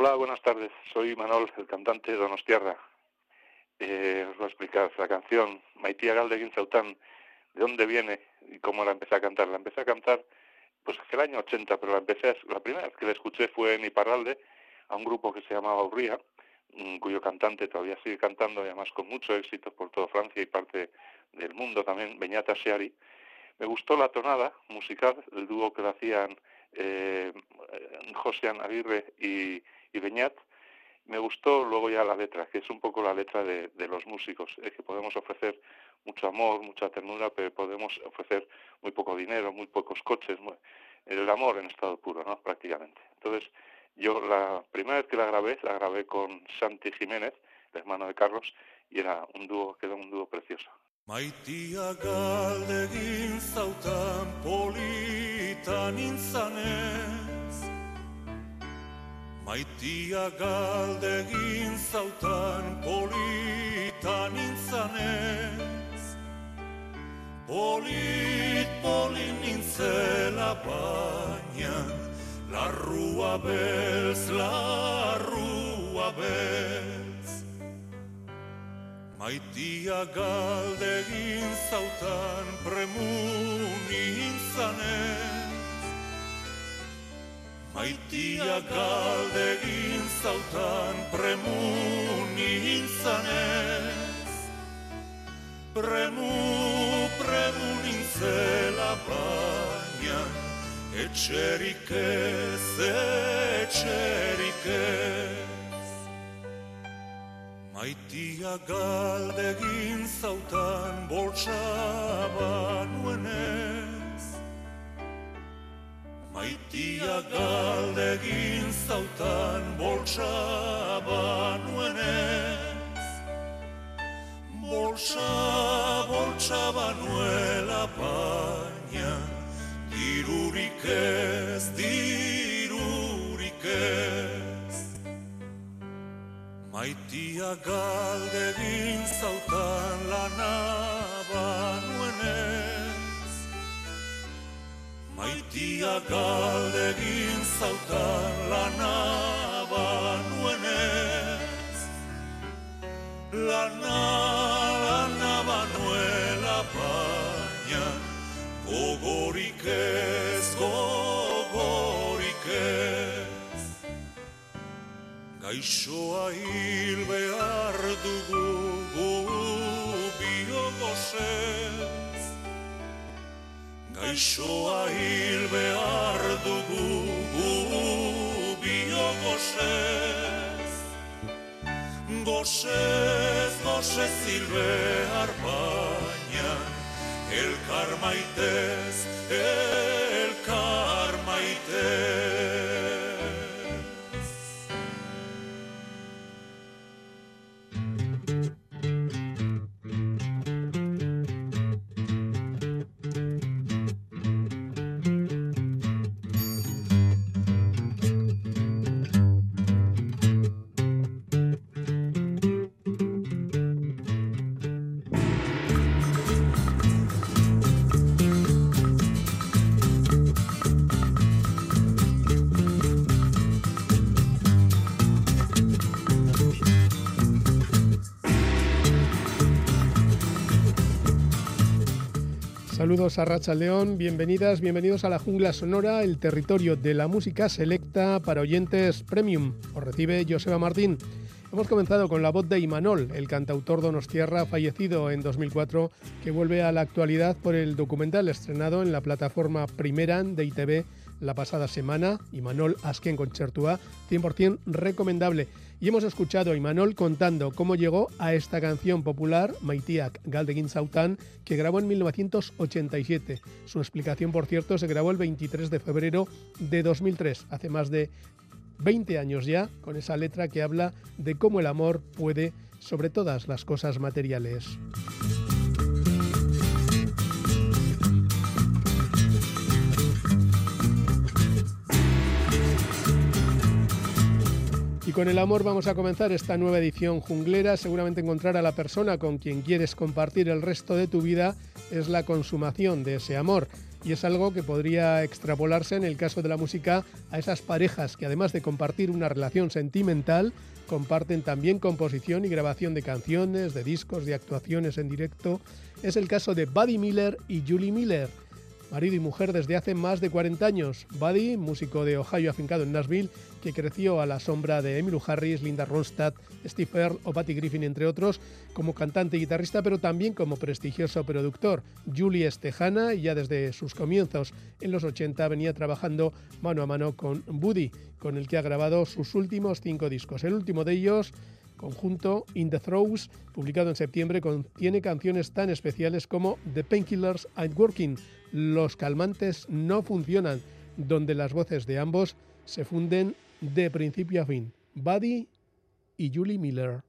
Hola, buenas tardes. Soy Manol, el cantante de Donostiarra. Eh, os voy a explicar la canción Maitía Galdeguin Zaután, de dónde viene y cómo la empecé a cantar. La empecé a cantar pues el año 80, pero la empecé, la primera vez que la escuché fue en Iparralde, a un grupo que se llamaba Urría, mm, cuyo cantante todavía sigue cantando y además con mucho éxito por toda Francia y parte del mundo también, Beñata Seari. Me gustó la tonada musical, el dúo que lo hacían eh, Josian Aguirre y, y Beñat, me gustó luego ya la letra, que es un poco la letra de, los músicos, es que podemos ofrecer mucho amor, mucha ternura, pero podemos ofrecer muy poco dinero, muy pocos coches, el amor en estado puro, ¿no? Prácticamente. Entonces, yo la primera vez que la grabé, la grabé con Santi Jiménez, el hermano de Carlos, y era un dúo, quedó un dúo precioso. Maitia Maitia galdegin zautan polita nintzanez. Polit, polin nintzela baina Larrua bez, larrua bez Maitia galdegin zautan premu zanez Maitia galdegin zautan premuni intzanez Premu, premu nintzela baina Etxerik ez, etxerik ez. Maitia galdegin zautan boltsaba nuenez Maitia galdegin zautan boltsa banuenez. Boltsa, boltsa banuela baina Dirurik ez, dirurik ez. Maitia galdegin zautan lana banuenez Maitia galdegin zautan lana banuenez Lana, lana banuela baina Gogorik ez, gogorik ez. Gaixoa hil behar dugu Gaixoa hil behar dugu gu bio gozez Gozez, gozez hil behar baina Elkar maitez, elkar maitez Saludos a Racha León, bienvenidas, bienvenidos a la Jungla Sonora, el territorio de la música selecta para oyentes premium. Os recibe Joseba Martín. Hemos comenzado con la voz de Imanol, el cantautor donostiarra fallecido en 2004, que vuelve a la actualidad por el documental estrenado en la plataforma Primera de ITV la pasada semana, Imanol Asken Concertua, 100% recomendable. Y hemos escuchado a Imanol contando cómo llegó a esta canción popular, Maitiak Galdegin Sautan, que grabó en 1987. Su explicación, por cierto, se grabó el 23 de febrero de 2003, hace más de 20 años ya, con esa letra que habla de cómo el amor puede sobre todas las cosas materiales. Y con el amor vamos a comenzar esta nueva edición junglera. Seguramente encontrar a la persona con quien quieres compartir el resto de tu vida es la consumación de ese amor. y es algo que podría extrapolarse en el caso de la música a esas parejas que además de compartir una relación sentimental, comparten también composición y grabación de canciones, de discos, de actuaciones en directo. Es el caso de Buddy Miller y Julie Miller marido y mujer desde hace más de 40 años. Buddy, músico de Ohio afincado en Nashville, que creció a la sombra de Emmylou Harris, Linda Ronstadt, Steve Earle o Patty Griffin, entre otros, como cantante y guitarrista, pero también como prestigioso productor. Julie es tejana y ya desde sus comienzos en los 80 venía trabajando mano a mano con Buddy, con el que ha grabado sus últimos cinco discos. El último de ellos conjunto In the Throws, publicado en septiembre, contiene canciones tan especiales como The Painkillers Ain't Working, los calmantes no funcionan, donde las voces de ambos se funden de principio a fin. Buddy y Julie Miller.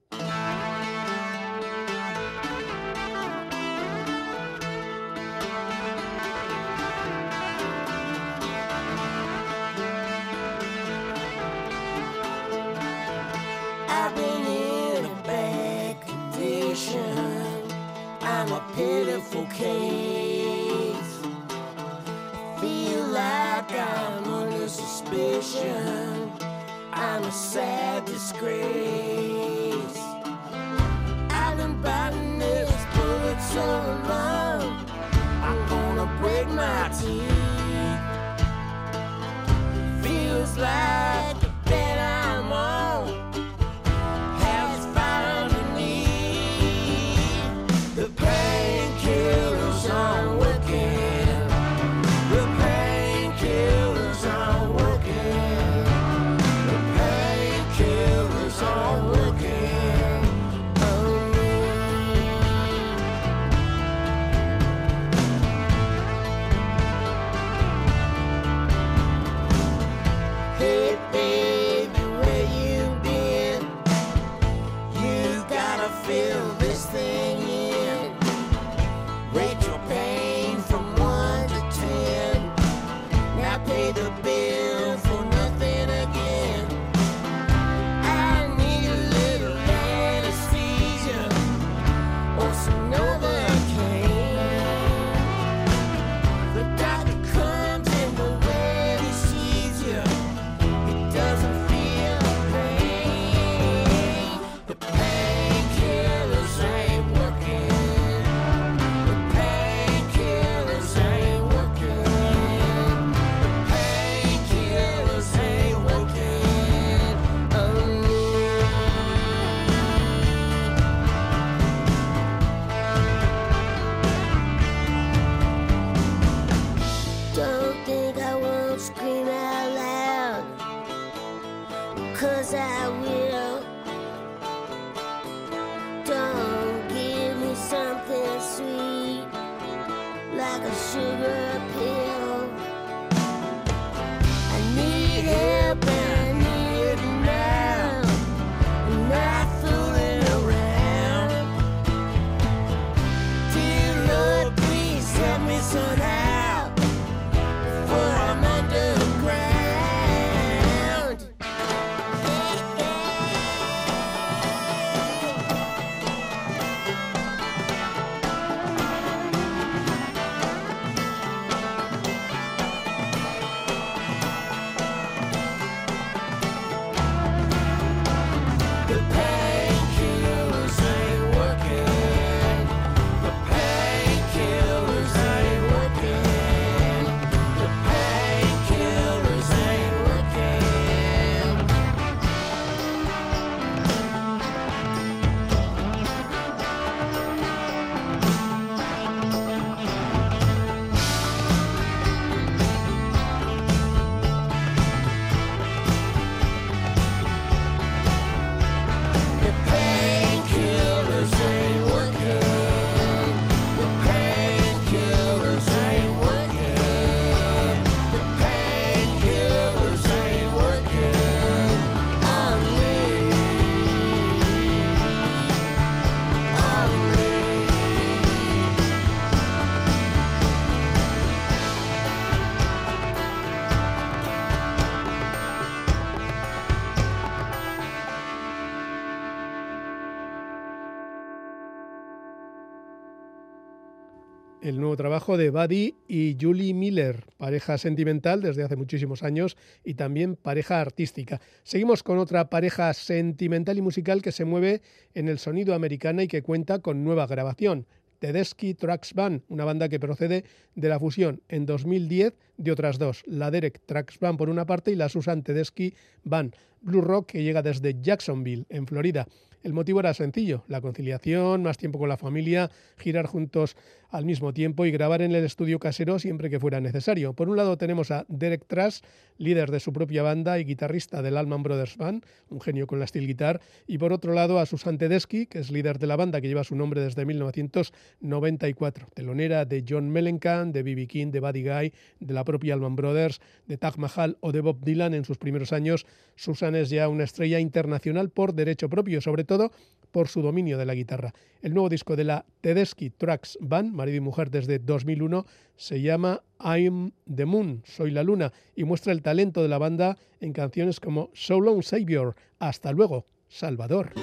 Nuevo trabajo de Buddy y Julie Miller, pareja sentimental desde hace muchísimos años y también pareja artística. Seguimos con otra pareja sentimental y musical que se mueve en el sonido americano y que cuenta con nueva grabación. Tedeschi Tracks Band, una banda que procede de la fusión en 2010 de otras dos, la Derek Tracks Band por una parte y la Susan Tedeschi Band, Blue Rock que llega desde Jacksonville, en Florida. El motivo era sencillo, la conciliación, más tiempo con la familia, girar juntos al mismo tiempo y grabar en el estudio casero siempre que fuera necesario. Por un lado tenemos a Derek Trash, líder de su propia banda y guitarrista del Allman Brothers Band, un genio con la steel guitar, y por otro lado a Susan Tedeschi, que es líder de la banda que lleva su nombre desde 1994, telonera de John Mellencamp, de B.B. King, de Buddy Guy, de la propia Allman Brothers, de Taj Mahal o de Bob Dylan en sus primeros años. Susan es ya una estrella internacional por derecho propio, sobre todo por su dominio de la guitarra. El nuevo disco de la Tedeschi Tracks Band, marido y mujer desde 2001, se llama I'm the Moon, Soy la Luna, y muestra el talento de la banda en canciones como So Long Savior, Hasta luego, Salvador.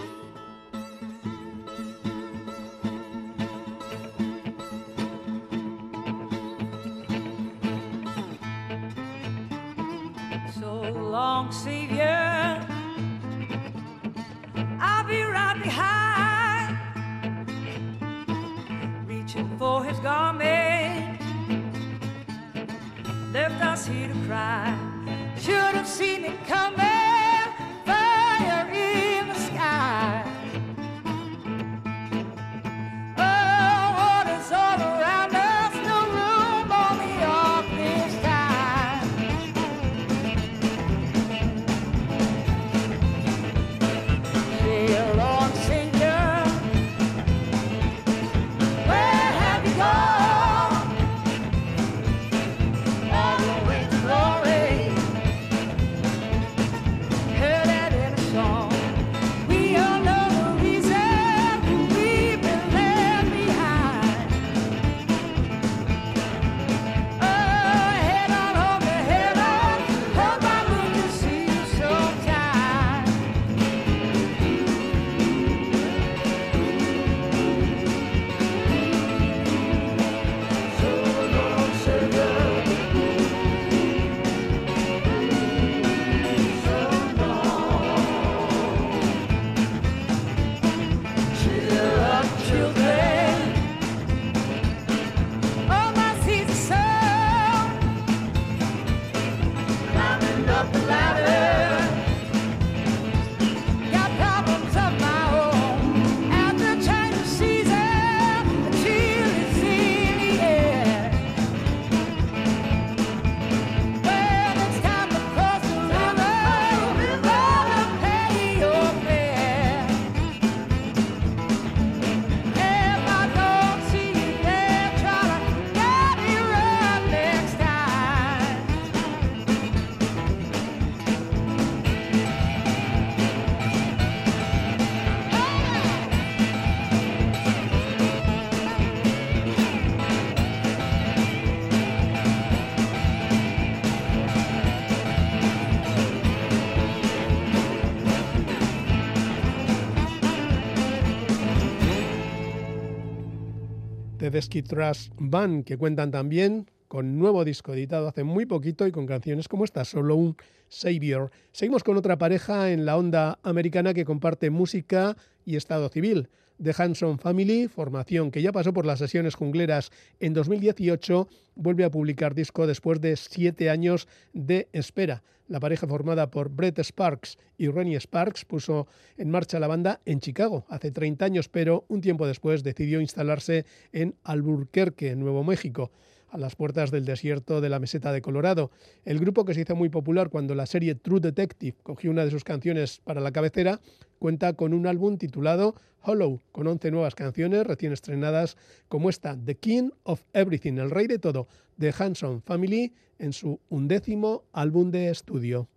Tedeschi Trash Band, que cuentan también con nuevo disco editado hace muy poquito y con canciones como esta, solo un Savior. Seguimos con otra pareja en la onda americana que comparte música y estado civil. The Hanson Family, formación que ya pasó por las sesiones jungleras en 2018, vuelve a publicar disco después de siete años de espera. La pareja formada por Brett Sparks y Ronnie Sparks puso en marcha la banda en Chicago hace 30 años, pero un tiempo después decidió instalarse en Albuquerque, Nuevo México a las puertas del desierto de la meseta de Colorado. El grupo que se hizo muy popular cuando la serie True Detective cogió una de sus canciones para la cabecera, cuenta con un álbum titulado Hollow, con 11 nuevas canciones recién estrenadas como esta, The King of Everything, el rey de todo, de Hanson Family, en su undécimo álbum de estudio.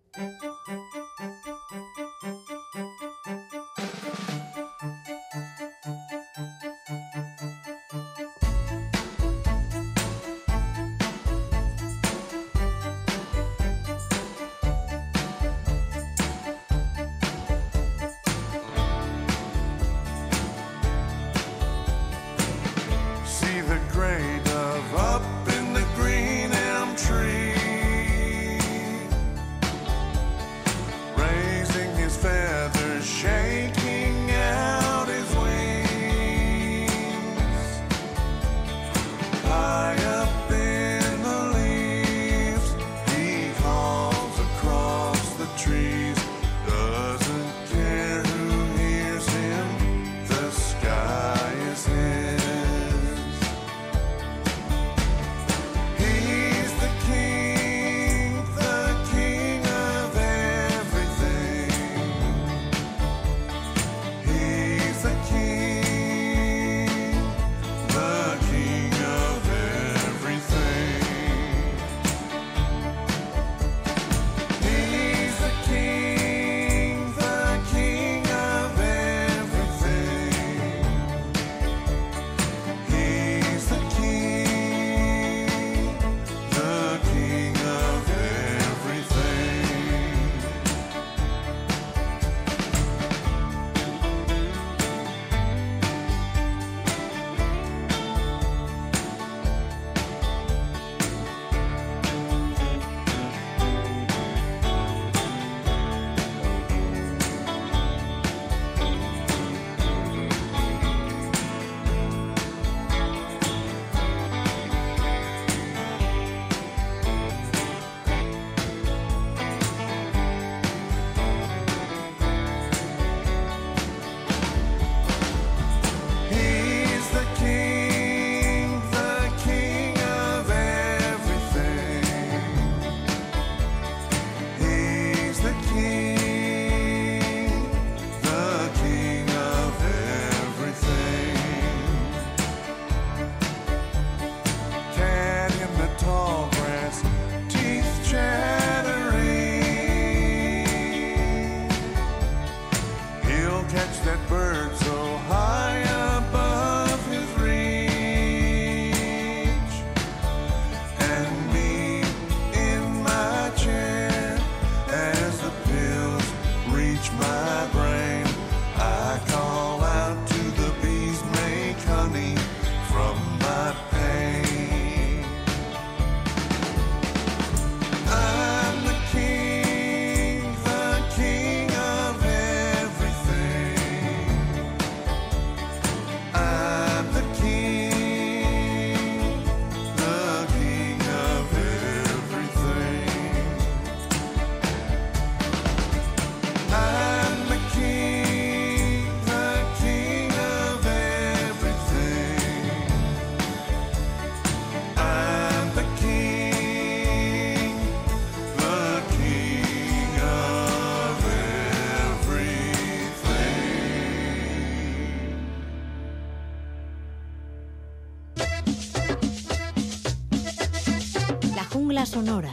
Sonora.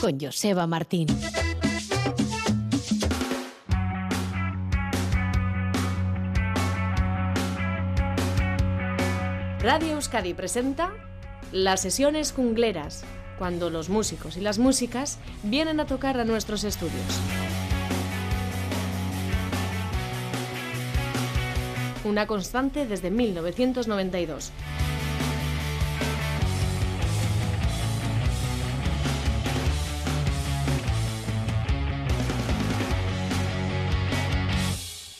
Con Joseba Martín. Radio Euskadi presenta las sesiones jungleras, cuando los músicos y las músicas vienen a tocar a nuestros estudios. Una constante desde 1992.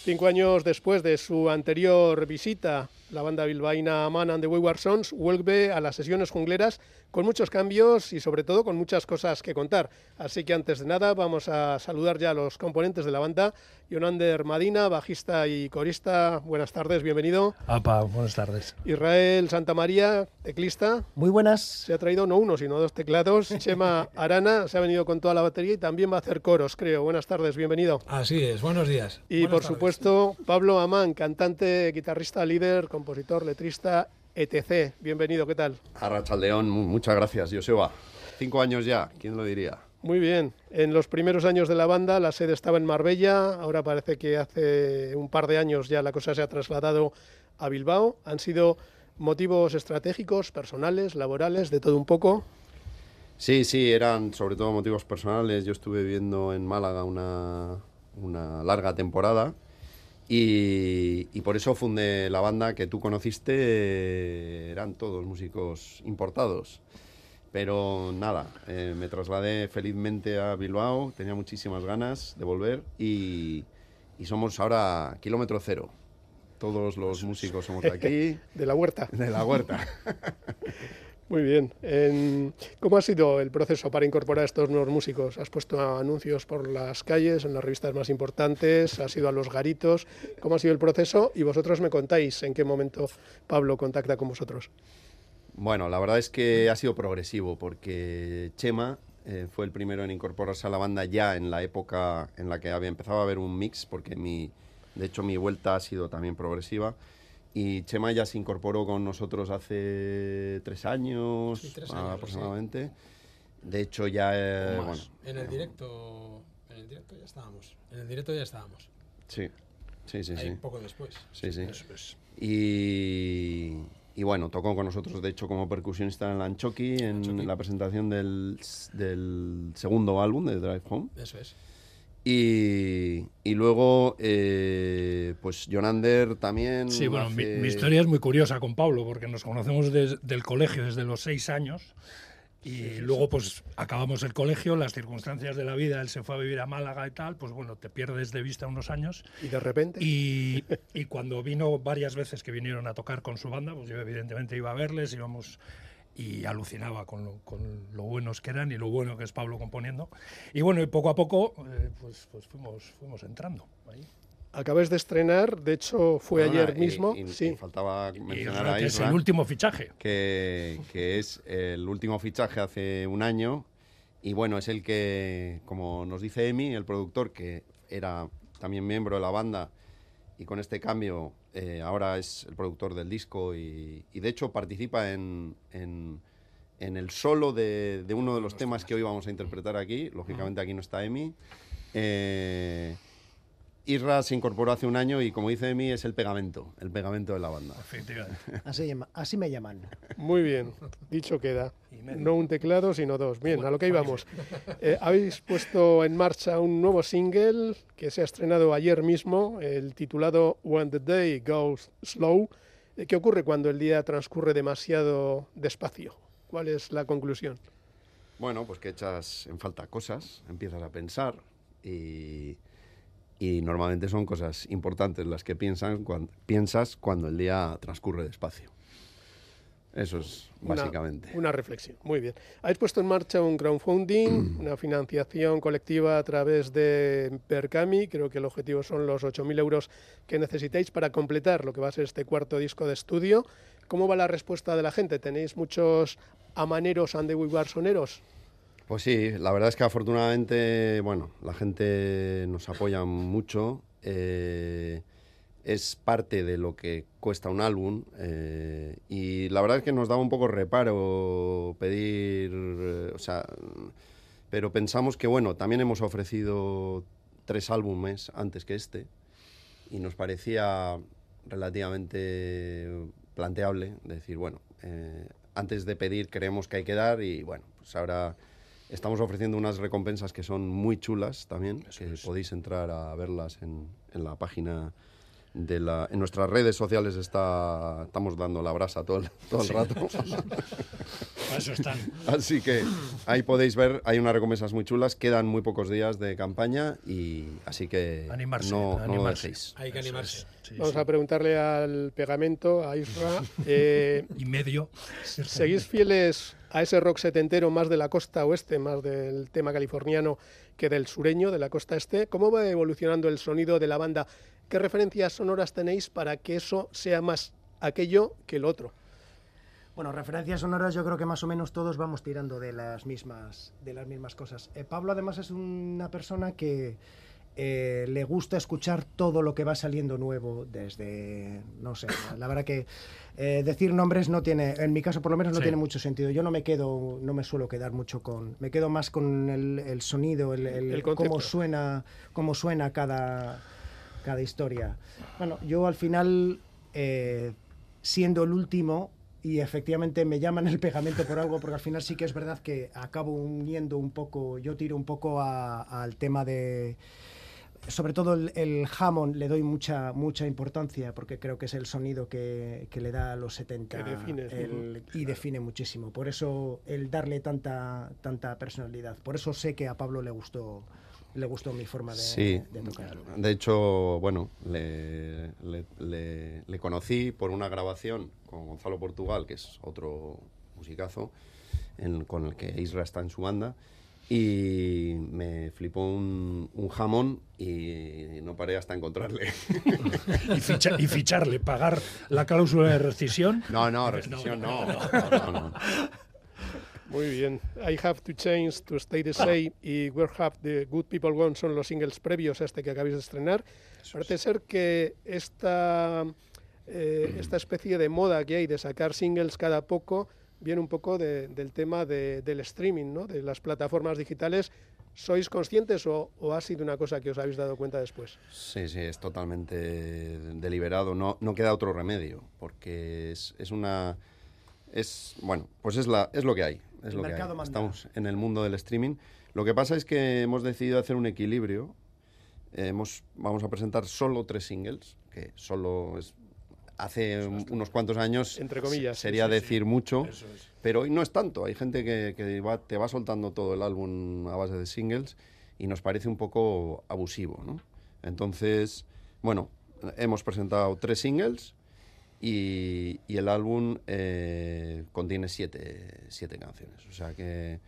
Cinco años después de su anterior visita, la banda bilbaína Man and the Wayward Sons vuelve a las sesiones jungleras con muchos cambios y sobre todo con muchas cosas que contar. Así que antes de nada vamos a saludar ya a los componentes de la banda. Yonander Madina, bajista y corista, buenas tardes, bienvenido. Apa, buenas tardes. Israel Santamaría, teclista, Muy buenas. se ha traído no uno, sino dos teclados. Chema Arana se ha venido con toda la batería y también va a hacer coros, creo. Buenas tardes, bienvenido. Así es, buenos días. Y Buenas por tardes. supuesto, Pablo Amán, cantante, guitarrista, líder, compositor, letrista, etc. Bienvenido, ¿qué tal? Arrachaldeón, mu- muchas gracias, Joseba. Cinco años ya, ¿quién lo diría? Muy bien. En los primeros años de la banda, la sede estaba en Marbella. Ahora parece que hace un par de años ya la cosa se ha trasladado a Bilbao. Han sido motivos estratégicos, personales, laborales, de todo un poco. Sí, sí, eran sobre todo motivos personales. Yo estuve viviendo en Málaga una, una larga temporada y, y por eso fundé la banda que tú conociste. Eran todos músicos importados. Pero nada, eh, me trasladé felizmente a Bilbao, tenía muchísimas ganas de volver y, y somos ahora kilómetro cero. Todos los músicos somos de aquí, De la huerta. de la huerta. Muy bien. En- ¿Cómo ha sido el proceso para incorporar a estos nuevos músicos? ¿Has puesto anuncios por las calles, en las revistas más importantes? ¿Has ido a los garitos? ¿Cómo ha sido el proceso? Y vosotros me contáis en qué momento Pablo contacta con vosotros. Bueno, la verdad es que ha sido progresivo porque Chema eh, fue el primero en incorporarse a la banda ya en la época en la que había empezado a haber un mix, porque mi, de hecho mi vuelta ha sido también progresiva. Y Chema ya se incorporó con nosotros hace tres años, Sí, tres años, aproximadamente. De hecho ya, eh, bueno, en el directo, en el directo ya estábamos. En el directo ya estábamos. sí, sí, sí, Ahí sí. poco después. Sí, sí. Eso es. Y, y bueno, tocó con nosotros, de hecho, como percusionista en la Anchoqui, en Anchoqui. la presentación del, del segundo álbum de Drive Home. Eso es. Y, y luego, eh, pues Jonander también. Sí, bueno, mi, hace- mi historia es muy curiosa con Pablo, porque nos conocemos desde el colegio desde los seis años. Y luego, pues, acabamos el colegio, las circunstancias de la vida, él se fue a vivir a Málaga y tal, pues bueno, te pierdes de vista unos años. Y de repente, Y, y cuando vino varias veces que vinieron a tocar con su banda, pues yo evidentemente iba a verles, íbamos y alucinaba con lo, con lo buenos que eran y lo bueno que es Pablo componiendo. Y bueno, y poco a poco, eh, pues, pues fuimos, fuimos entrando ahí. acabáis de estrenar, de hecho fue Perdona, ayer y- mismo. y- y sí, faltaba mencionar Isra, a que es el último fichaje. que, que es el último fichaje hace un año. Y bueno, es el que, como nos dice Emi, el productor, que era también miembro de la banda, y con este cambio eh, ahora es el productor del disco y, y de hecho participa en, en- en el solo de, de uno de los temas que hoy vamos a interpretar aquí. Lógicamente aquí no está Emi. Eh, Isra se incorporó hace un año y como dice de mí es el pegamento, el pegamento de la banda. Efectivamente. Así, llama- así me llaman. Muy bien, dicho queda. No un teclado, sino dos. Bien, a lo que íbamos. Eh, habéis puesto en marcha un nuevo single que se ha estrenado ayer mismo, el titulado When the Day Goes Slow. Eh, ¿Qué ocurre cuando el día transcurre demasiado despacio? ¿Cuál es la conclusión? Bueno, pues que echas en falta cosas, empiezas a pensar y, y normalmente son cosas importantes las que piensan piensas cuando el día transcurre despacio. Eso es básicamente. Una, reflexión. Muy bien. Habéis puesto en marcha un crowdfunding, una financiación colectiva a través de Percami. Creo que el objetivo son los 8.000 euros que necesitáis para completar lo que va a ser este cuarto disco de estudio. ¿Cómo va la respuesta de la gente? ¿Tenéis muchos amaneros and the soneros? Pues sí, la verdad es que afortunadamente, bueno, la gente nos apoya mucho. eh, es parte de lo que cuesta un álbum. eh, y la verdad es que nos daba un poco reparo pedir. eh, o sea. Pero pensamos que, bueno, también hemos ofrecido tres álbumes antes que este. Y nos parecía relativamente planteable decir, bueno, antes de pedir creemos que hay que dar y bueno, pues ahora estamos ofreciendo unas recompensas que son muy chulas también, que podéis entrar a verlas en, en la página de la... En nuestras redes sociales está, estamos dando la brasa todo el, todo el Sí, rato. eso están. Así que ahí podéis ver, hay unas recompensas muy chulas, quedan muy pocos días de campaña y así que Animarse, no, no lo animarse. dejéis. Hay que animarse. Sí, Vamos sí. a preguntarle al pegamento, a Isra. eh, Y medio. ¿Seguís fieles a ese rock setentero más de la costa oeste, más del tema californiano que del sureño, de la costa este? ¿Cómo va evolucionando el sonido de la banda? ¿Qué referencias sonoras tenéis para que eso sea más aquello que el otro? Bueno, referencias sonoras yo creo que más o menos todos vamos tirando de las mismas, de las mismas cosas. Eh, Pablo además es una persona que eh, le gusta escuchar todo lo que va saliendo nuevo desde, no sé, la verdad que eh, decir nombres no tiene, en mi caso por lo menos no Sí. tiene mucho sentido. Yo no me quedo, no me suelo quedar mucho con, me quedo más con el, el sonido, el, el- El cómo suena, cómo suena cada, cada historia. Bueno, yo al final, siendo el último, y efectivamente me llaman el pegamento por algo, porque al final sí que es verdad que acabo uniendo un poco, yo tiro un poco al tema de... Sobre todo el, el Hammond le doy mucha mucha importancia porque creo que es el sonido que, que le da a los 70 Que define, el- y define muchísimo. Por eso el darle tanta tanta personalidad. Por eso sé que a Pablo le gustó le gustó mi forma de, Sí, de tocar. de hecho, bueno, le, le- le- le conocí por una grabación con Gonzalo Portugal, que es otro musicazo, en- con el que Isra está en su banda, y me flipó un, un jamón y no paré hasta encontrarle. Y, ficha- y ficharle, pagar la cláusula de rescisión. No, no, rescisión no. no, no, no. Muy bien. I have to change to stay the same y Where have the good people gone son los singles previos a este que acabáis de estrenar. Parece ser que esta, eh, esta especie de moda que hay de sacar singles cada poco viene un poco de- del tema de- del streaming, ¿no? de las plataformas digitales. ¿Sois conscientes o, o ha sido una cosa que os habéis dado cuenta después? Sí, sí, es totalmente deliberado. No, no queda otro remedio, porque es, es una... Es, bueno, pues es, la, es lo que hay. Es El lo que hay. Estamos en el mundo del streaming. Lo que pasa es que hemos decidido hacer un equilibrio. Eh, hemos, vamos a presentar solo tres singles, que solo es... Hace un- unos cuantos años Entre comillas, se- sería sí, sí, decir mucho, Eso es. pero hoy no es tanto. Hay gente que, que va- te va soltando todo el álbum a base de singles y nos parece un poco abusivo, ¿no? Entonces, bueno, hemos presentado tres singles y, y el álbum eh, contiene siete, siete canciones. O sea que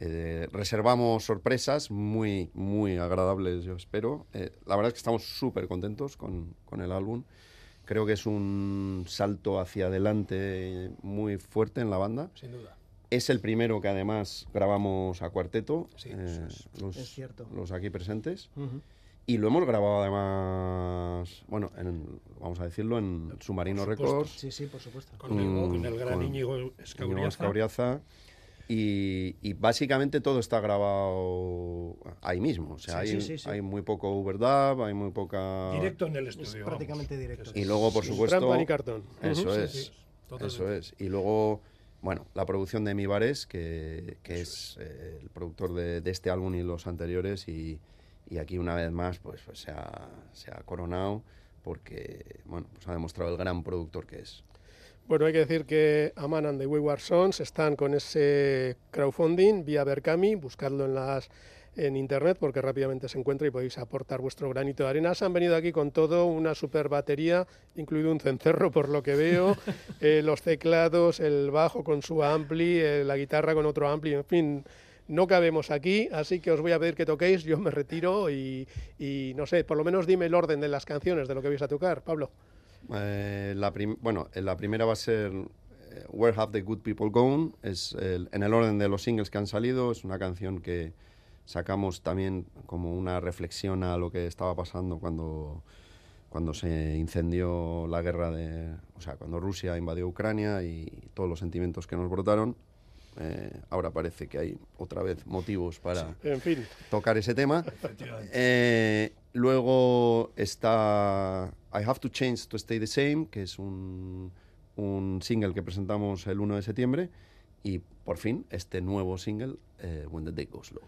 eh, reservamos sorpresas muy, muy agradables, yo espero. Eh, la verdad es que estamos súper contentos con, con el álbum. Creo que es un salto hacia adelante muy fuerte en la banda. Sin duda. Es el primero que además grabamos a cuarteto, Sí, eh, es. los, Es cierto. los aquí presentes. Ujú. Y lo hemos grabado además, bueno, en- vamos a decirlo, en Submarino. Records. Sí, sí, por supuesto. Con, el- Mm, con el gran con Íñigo Íñigo Escauriaza. Escauriaza. Y, y básicamente todo está grabado ahí mismo. O sea, Sí, hay, sí, sí, sí. hay muy poco overdub, hay muy poca... Directo en el Es estudio. prácticamente directo. Y luego, por supuesto... trampa ni cartón. Eso es. Sí, sí, eso es. Y luego, bueno, la producción de Mi Bares, que, que es eh, el productor de, de este álbum y los anteriores. Y, y aquí, una vez más, pues, pues se, ha, se ha coronado porque, bueno, pues ha demostrado el gran productor que es. Bueno, hay que decir que Aman and the Wayward Sons están con ese crowdfunding vía Berkami, buscadlo en las en internet porque rápidamente se encuentra y podéis aportar vuestro granito de arena. Se han venido aquí con todo, una super batería, incluido un cencerro por lo que veo, eh, los teclados, el bajo con su ampli, eh, la guitarra con otro ampli, en fin, no cabemos aquí, así que os voy a pedir que toquéis, yo me retiro y, no sé, por lo menos dime el orden de las canciones de lo que vais a tocar, Pablo. Eh, la bueno, eh, la primera va a ser eh, Where Have the Good People Gone. Es en el orden de los singles que han salido. Es una canción que sacamos también como una reflexión a lo que estaba pasando cuando, cuando se incendió la guerra de... O sea, cuando Rusia invadió Ucrania y todos los sentimientos que nos brotaron. Eh, ahora parece que hay otra vez motivos para En fin, tocar ese tema. Eh, luego está I Have to Change to Stay the Same, que es un, un single que presentamos el 1 de septiembre. Y por fin, este nuevo single, eh, When the Day Goes Low.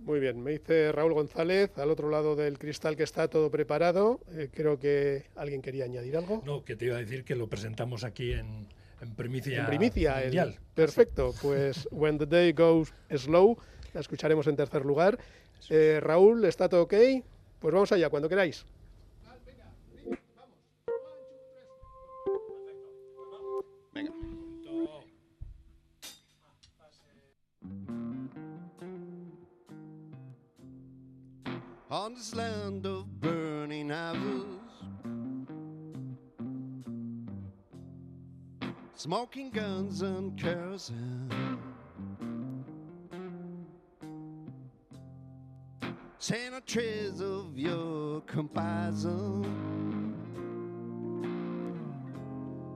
Muy bien, me dice Raúl González, al otro lado del cristal que está todo preparado. Eh, creo que alguien quería añadir algo. No, que te iba a decir que lo presentamos aquí en, en primicia, en primicia, el- mundial. perfecto. Pues When the Day Goes Slow, la escucharemos en tercer lugar. Eh, Raúl, ¿está todo ok? Pues vamos allá, cuando queráis. Venga. On this land of burning smoking guns and kerosene, Santa trays of your comparison.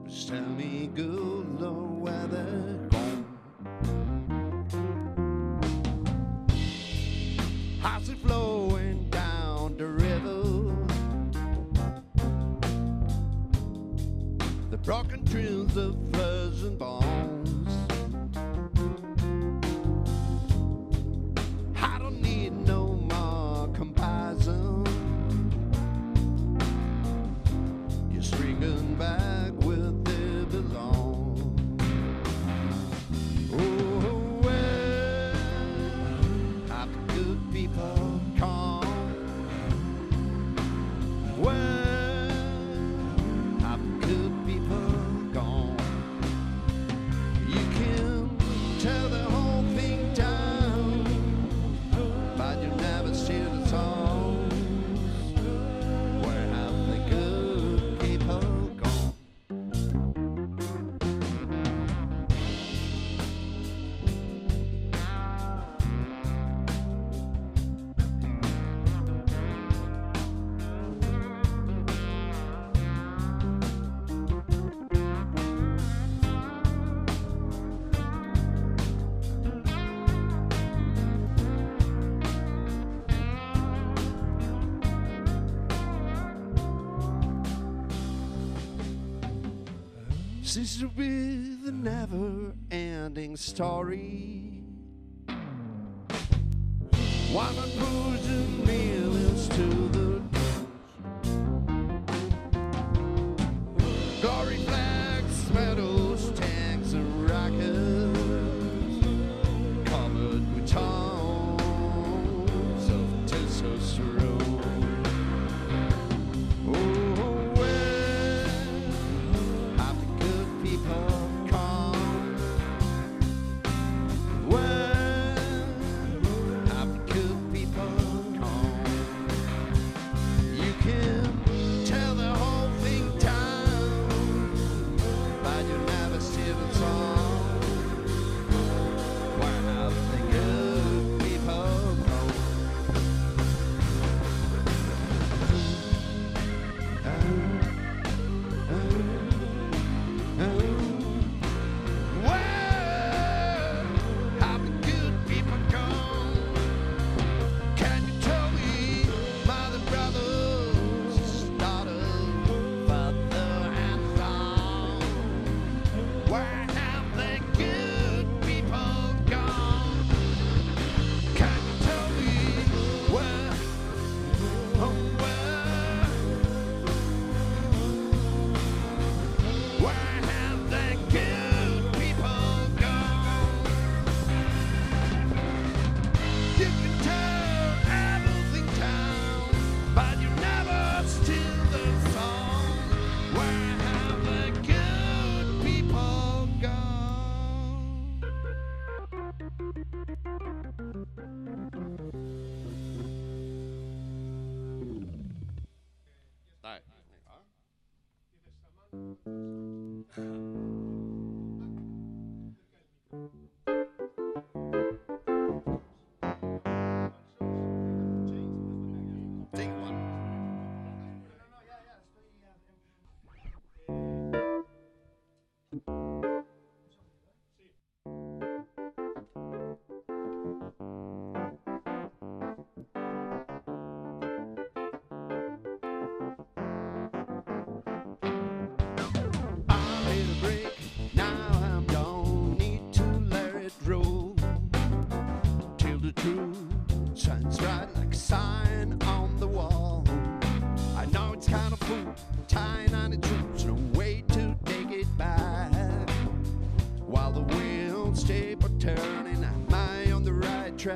Just tell me, good Lord, where never ending story.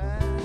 time.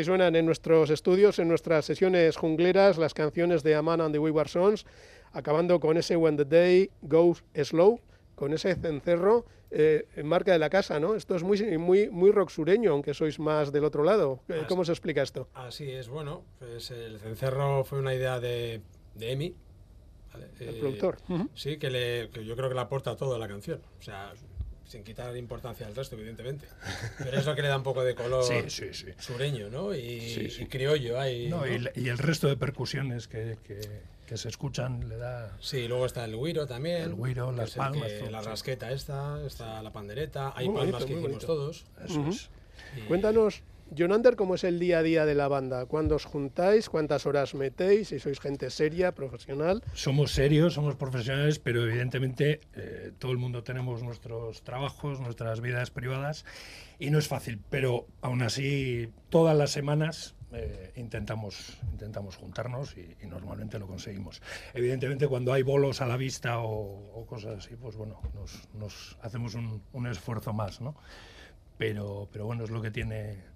Así suenan en nuestros estudios, en nuestras sesiones jungleras, las canciones de Aman and the Wayward Sons, acabando con ese When the Day Goes Slow, con ese cencerro eh, en marca de la casa, ¿no? Esto es muy, muy, muy rock sureño, aunque sois más del otro lado. Eh, ¿Cómo se explica esto? Así es, bueno, pues el cencerro fue una idea de, de Emi. ¿vale? El Eh, productor. Ujú. Sí, que, le, que yo creo que le aporta todo a la canción. O sea, sin quitar importancia al resto, evidentemente. Pero es lo que le da un poco de color Sí, sí, sí. sureño, ¿no? Y, Sí, sí. y criollo ahí. No, ¿no? y, el- y el resto de percusiones que, que- que se escuchan le da... Sí, luego está el güiro también. El güiro, que las palmas, que- la rasqueta esta, está la pandereta. Hay Muy palmas bonito, que muy hicimos bonito. todos. Eso es. Y- Cuéntanos, Jonander, ¿cómo es el día a día de la banda? ¿Cuándo os juntáis? ¿Cuántas horas metéis? Si sois gente seria, profesional. Somos serios, somos profesionales, pero evidentemente eh, todo el mundo tenemos nuestros trabajos, nuestras vidas privadas y no es fácil. Pero aún así, todas las semanas eh, intentamos, intentamos juntarnos y, normalmente lo conseguimos. Evidentemente, cuando hay bolos a la vista o, cosas así, pues bueno, nos, nos hacemos un, un esfuerzo más, ¿no? Pero, pero bueno, es lo que tiene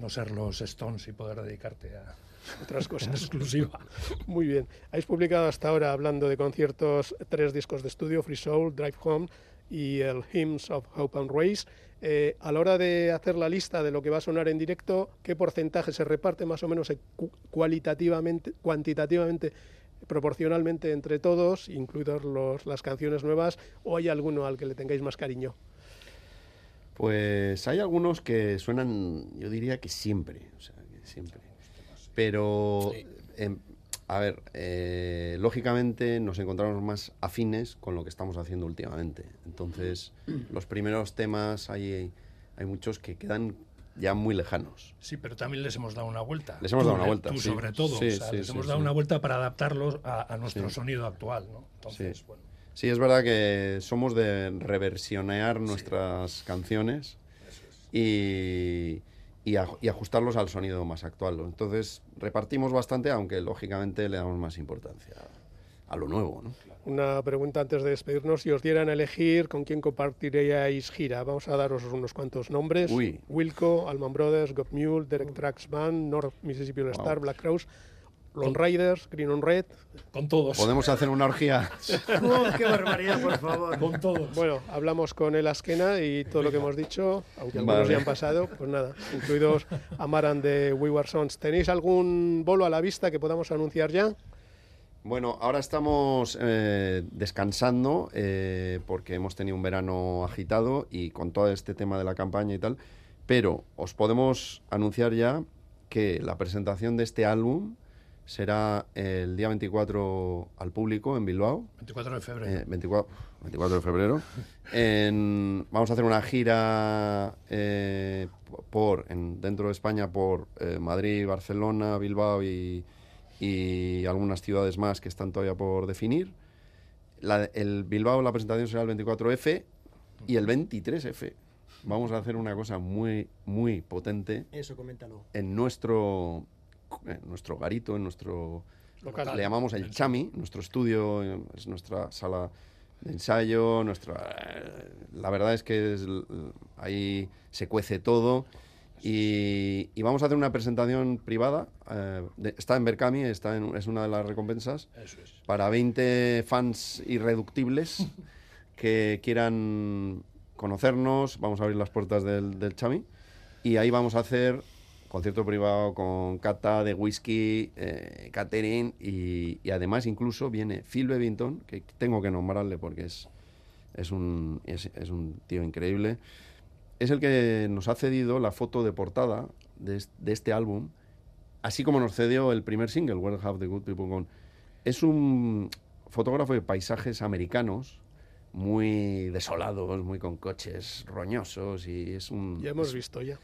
no ser los Stones y poder dedicarte a Otras cosas. exclusiva. Muy bien. Habéis publicado hasta ahora, hablando de conciertos, tres discos de estudio, Free Soul, Drive Home y el Hymns of Hope and Race. Eh, a la hora de hacer la lista de lo que va a sonar en directo, ¿qué porcentaje se reparte más o menos eh, cu- cualitativamente, cuantitativamente, proporcionalmente entre todos, incluidas las canciones nuevas, o hay alguno al que le tengáis más cariño? Pues hay algunos que suenan, yo diría que siempre, o sea, que siempre. Pero, em, a ver, eh, lógicamente nos encontramos más afines con lo que estamos haciendo últimamente. Entonces, los primeros temas hay, hay muchos que quedan ya muy lejanos. Sí, pero también les hemos dado una vuelta. Les hemos Tú, dado una vuelta, Tú sí. sobre todo. Sí, o sea, sí, les hemos dado una vuelta para adaptarlos a, a nuestro sonido actual, ¿no? Entonces, Sí. bueno. Sí, es verdad que somos de reversionear nuestras canciones y, y, aj- y ajustarlos al sonido más actual. Entonces repartimos bastante, aunque lógicamente le damos más importancia a lo nuevo. ¿no? Una pregunta antes de despedirnos. Si os dieran a elegir con quién compartiríais gira, vamos a daros unos cuantos nombres. Uy. Wilco, Alman Brothers, Got Mule, Derek Trax Band, North Mississippi All Star, Black Crowes, Lone Riders, Green on Red. Con todos. Podemos hacer una orgía. Oh, ¡Qué barbaridad, por favor! Con todos. Bueno, hablamos con el Askena y todo lo que hemos dicho, aunque algunos Vale. ya han pasado, pues nada, incluidos Amaran de We Were Sons. ¿Tenéis algún bolo a la vista que podamos anunciar ya? Bueno, ahora estamos eh, descansando eh, porque hemos tenido un verano agitado y con todo este tema de la campaña y tal, pero os podemos anunciar ya que la presentación de este álbum será el día 24 al público en Bilbao. 24 de febrero. Eh, 24, 24 de febrero. En- vamos a hacer una gira eh, por en- dentro de España por eh, Madrid, Barcelona, Bilbao y, y algunas ciudades más que están todavía por definir. La- el Bilbao, la presentación será el 24F y el 23F. Vamos a hacer una cosa muy, muy potente Eso, coméntalo. en nuestro, en nuestro garito, en nuestro... Local. Le llamamos el Chami, nuestro estudio, es nuestra sala de ensayo, nuestra... La verdad es que es ahí se cuece todo y, y vamos a hacer una presentación privada. eh, de- está en Berkami, está en- es una de las recompensas Eso es. para 20 fans irreductibles que quieran conocernos. Vamos a abrir las puertas del, del Chami y ahí vamos a hacer concierto privado con cata de whisky, eh, y, además incluso viene Phil Bevington, que tengo que nombrarle porque es, es, un, es, un tío increíble. Es el que nos ha cedido la foto de portada de, de este álbum, así como nos cedió el primer single, Where Have the Good People Gone. Es un fotógrafo de paisajes americanos, muy desolados, muy con coches roñosos y es un... Ya hemos es- visto ya.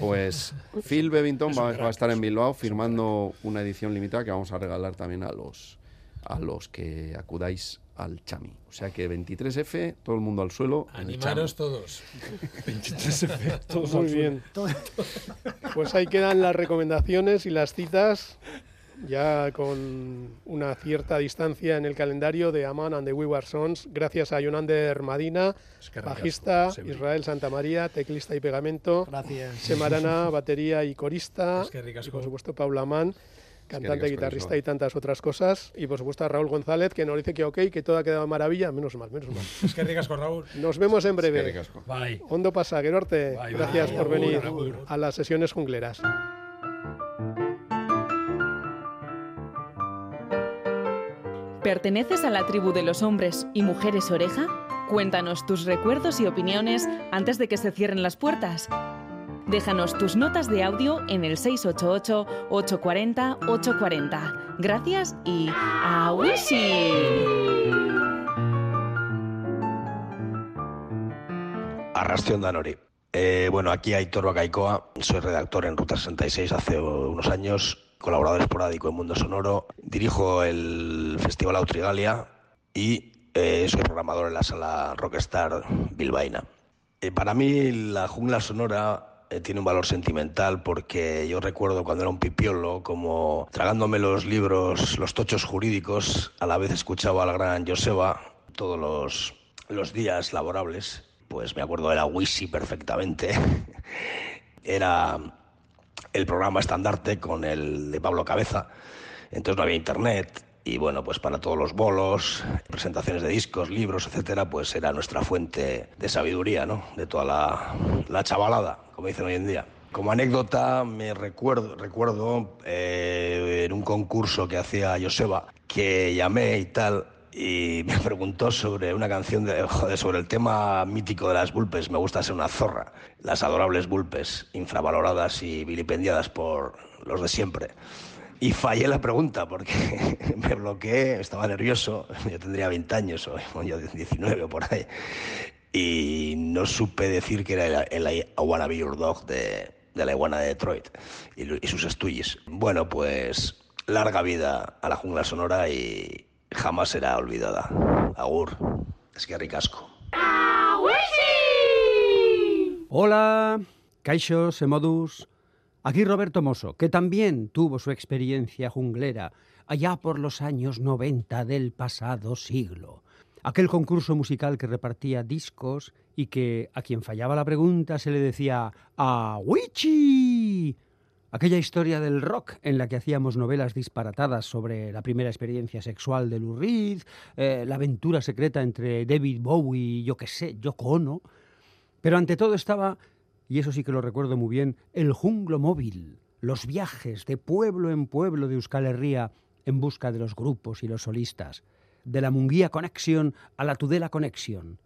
Pues Phil Bevington va, va a estar es en Bilbao firmando una edición limitada que vamos a regalar también a los a los que acudáis al Chami. O sea que 23F, todo el mundo al suelo. Animaros todos. 23F, todos Muy al suelo. bien. Pues ahí quedan las recomendaciones y las citas, ya con una cierta distancia en el calendario de Aman and the We Were Sons, gracias a Yonander Madina, Es que bajista, ricasco. Israel Santamaría, teclista y pegamento, Gracias. Semarana, batería y corista, Es que ricasco. y por supuesto Paula Mann, cantante, ricasco, guitarrista eso. y tantas otras cosas, y por supuesto a Raúl González, que nos dice que ok, que todo ha quedado maravilla, menos mal, menos mal. Es que ricas con Raúl. Nos vemos en breve. ricasco. Bye. Hondo pasa, Gerorte. Bye, Gracias bye. por Agur, venir agur. a las sesiones jungleras. ¿Perteneces a la tribu de los hombres y mujeres oreja? Cuéntanos tus recuerdos y opiniones antes de que se cierren las puertas. Déjanos tus notas de audio en el 688-840-840. Gracias y ¡a Arrastión Danori. Eh, bueno, aquí Aitor Bacaicoa, soy redactor en Ruta 66 hace unos años, colaborador esporádico en Mundo Sonoro, dirijo el Festival Autrigalia y eh, soy programador en la sala Rockstar Bilbaína. Eh, para mí la jungla sonora eh, tiene un valor sentimental porque yo recuerdo cuando era un pipiolo como tragándome los libros, los tochos jurídicos, a la vez escuchaba al gran Joseba todos los, los días laborables. Pues me acuerdo de la Wisi perfectamente. Era el programa estandarte con el de Pablo Cabeza. Entonces no había internet y bueno, pues para todos los bolos, presentaciones de discos, libros, etcétera, pues era nuestra fuente de sabiduría, ¿no? De toda la, la chavalada, como dicen hoy en día. Como anécdota, me recuerdo, recuerdo eh, en un concurso que hacía Joseba, que llamé y tal, y me preguntó sobre una canción de, joder, sobre el tema mítico de las Bulpes. Me gusta ser una zorra. Las adorables Bulpes, infravaloradas y vilipendiadas por los de siempre. Y fallé la pregunta porque me bloqueé, estaba nervioso. Yo tendría 20 años o yo 19 o por ahí. Y no supe decir que era el, el I Wanna Be Your Dog de, de la iguana de Detroit y, y sus estuyes. Bueno, pues larga vida a la jungla sonora y jamás será olvidada. Agur, es que ricasco. Hola, Caixos, Emodus. Aquí Roberto Mosso, que también tuvo su experiencia junglera allá por los años 90 del pasado siglo. Aquel concurso musical que repartía discos y que a quien fallaba la pregunta se le decía ¡A Wichi! Aquella historia del rock en la que hacíamos novelas disparatadas sobre la primera experiencia sexual de Lou Reed, eh, la aventura secreta entre David Bowie y yo qué sé, Yoko Ono. Pero ante todo estaba, y eso sí que lo recuerdo muy bien, el junglo móvil, los viajes de pueblo en pueblo de Euskal Herria en busca de los grupos y los solistas, de la Munguía Connection a la Tudela Connection.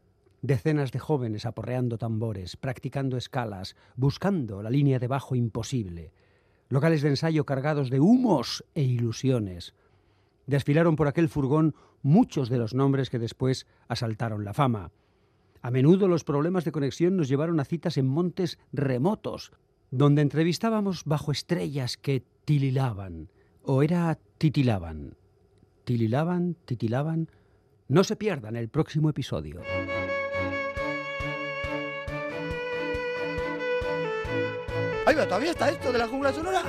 Decenas de jóvenes aporreando tambores, practicando escalas, buscando la línea de bajo imposible. Locales de ensayo cargados de humos e ilusiones. Desfilaron por aquel furgón muchos de los nombres que después asaltaron la fama. A menudo los problemas de conexión nos llevaron a citas en montes remotos, donde entrevistábamos bajo estrellas que tililaban, o era titilaban. Tililaban, titilaban. No se pierdan el próximo episodio. Ahí va, todavía está esto de la jungla sonora.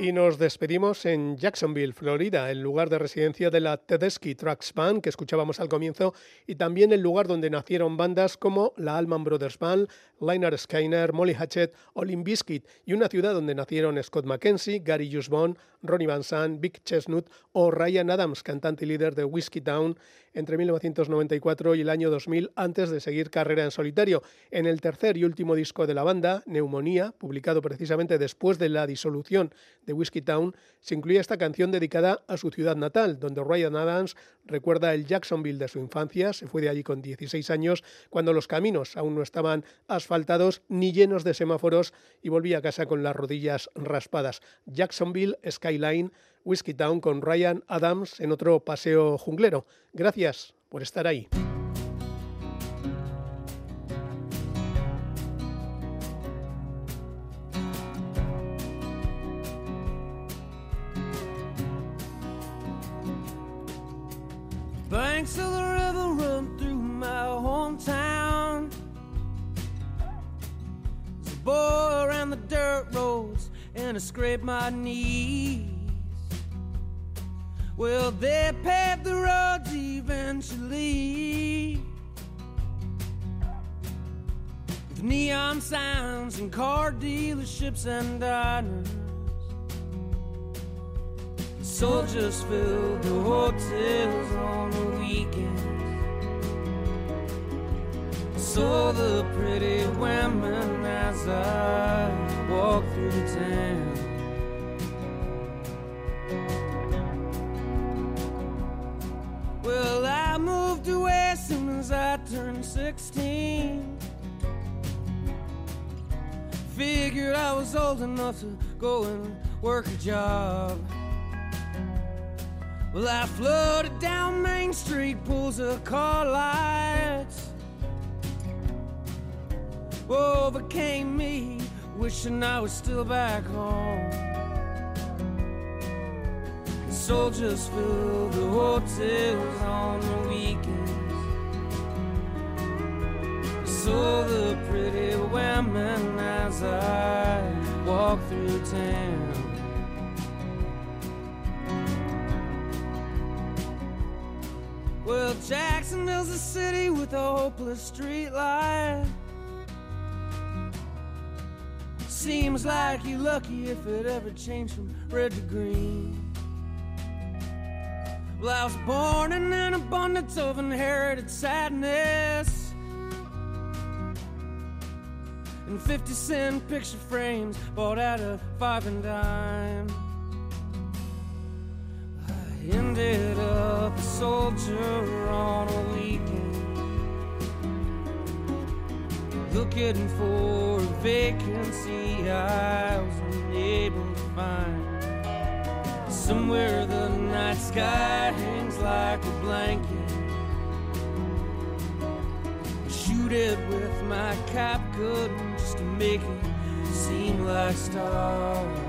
Y nos despedimos en Jacksonville, Florida, el lugar de residencia de la Tedeschi Trucks Band que escuchábamos al comienzo y también el lugar donde nacieron bandas como la Allman Brothers Band, Liner Skyner, Molly Hatchet o Limp Bizkit y una ciudad donde nacieron Scott McKenzie, Gary Usbone, Ronnie Van Sant, Vic Chestnut o Ryan Adams, cantante y líder de Whiskey Town entre 1994 y el año 2000 antes de seguir carrera en solitario. En el tercer y último disco de la banda, Neumonía, publicado precisamente después de la disolución de Whiskey Town, se incluía esta canción dedicada a su ciudad natal, donde Ryan Adams recuerda el Jacksonville de su infancia, se fue de allí con 16 años, cuando los caminos aún no estaban asfaltados ni llenos de semáforos y volvía a casa con las rodillas raspadas. Jacksonville Skyline, Whiskey Town con Ryan Adams en otro paseo junglero. Gracias por estar ahí. Banks of the river run through my hometown. As a boy around the dirt roads and I scraped my knees. Well, they paved the roads eventually. With neon signs and car dealerships and diners. Soldiers filled the hotels on the weekends. Saw the pretty women as I walked through town. Well, I moved away as soon as I turned 16. Figured I was old enough to go and work a job. Well, I floated down Main Street, pulls of car lights. Overcame me, wishing I was still back home. The soldiers fill the hotels on the weekends. I saw the pretty women as I walked through town. Well, Jacksonville's a city with a hopeless street light. Seems like you're lucky if it ever changed from red to green. Well, I was born in an abundance of inherited sadness. And 50 cent picture frames bought at a five and dime. I ended up a soldier on a weekend. Looking for a vacancy I was unable to find. Somewhere the night sky hangs like a blanket. Shoot it with my cap gun just to make it seem like stars.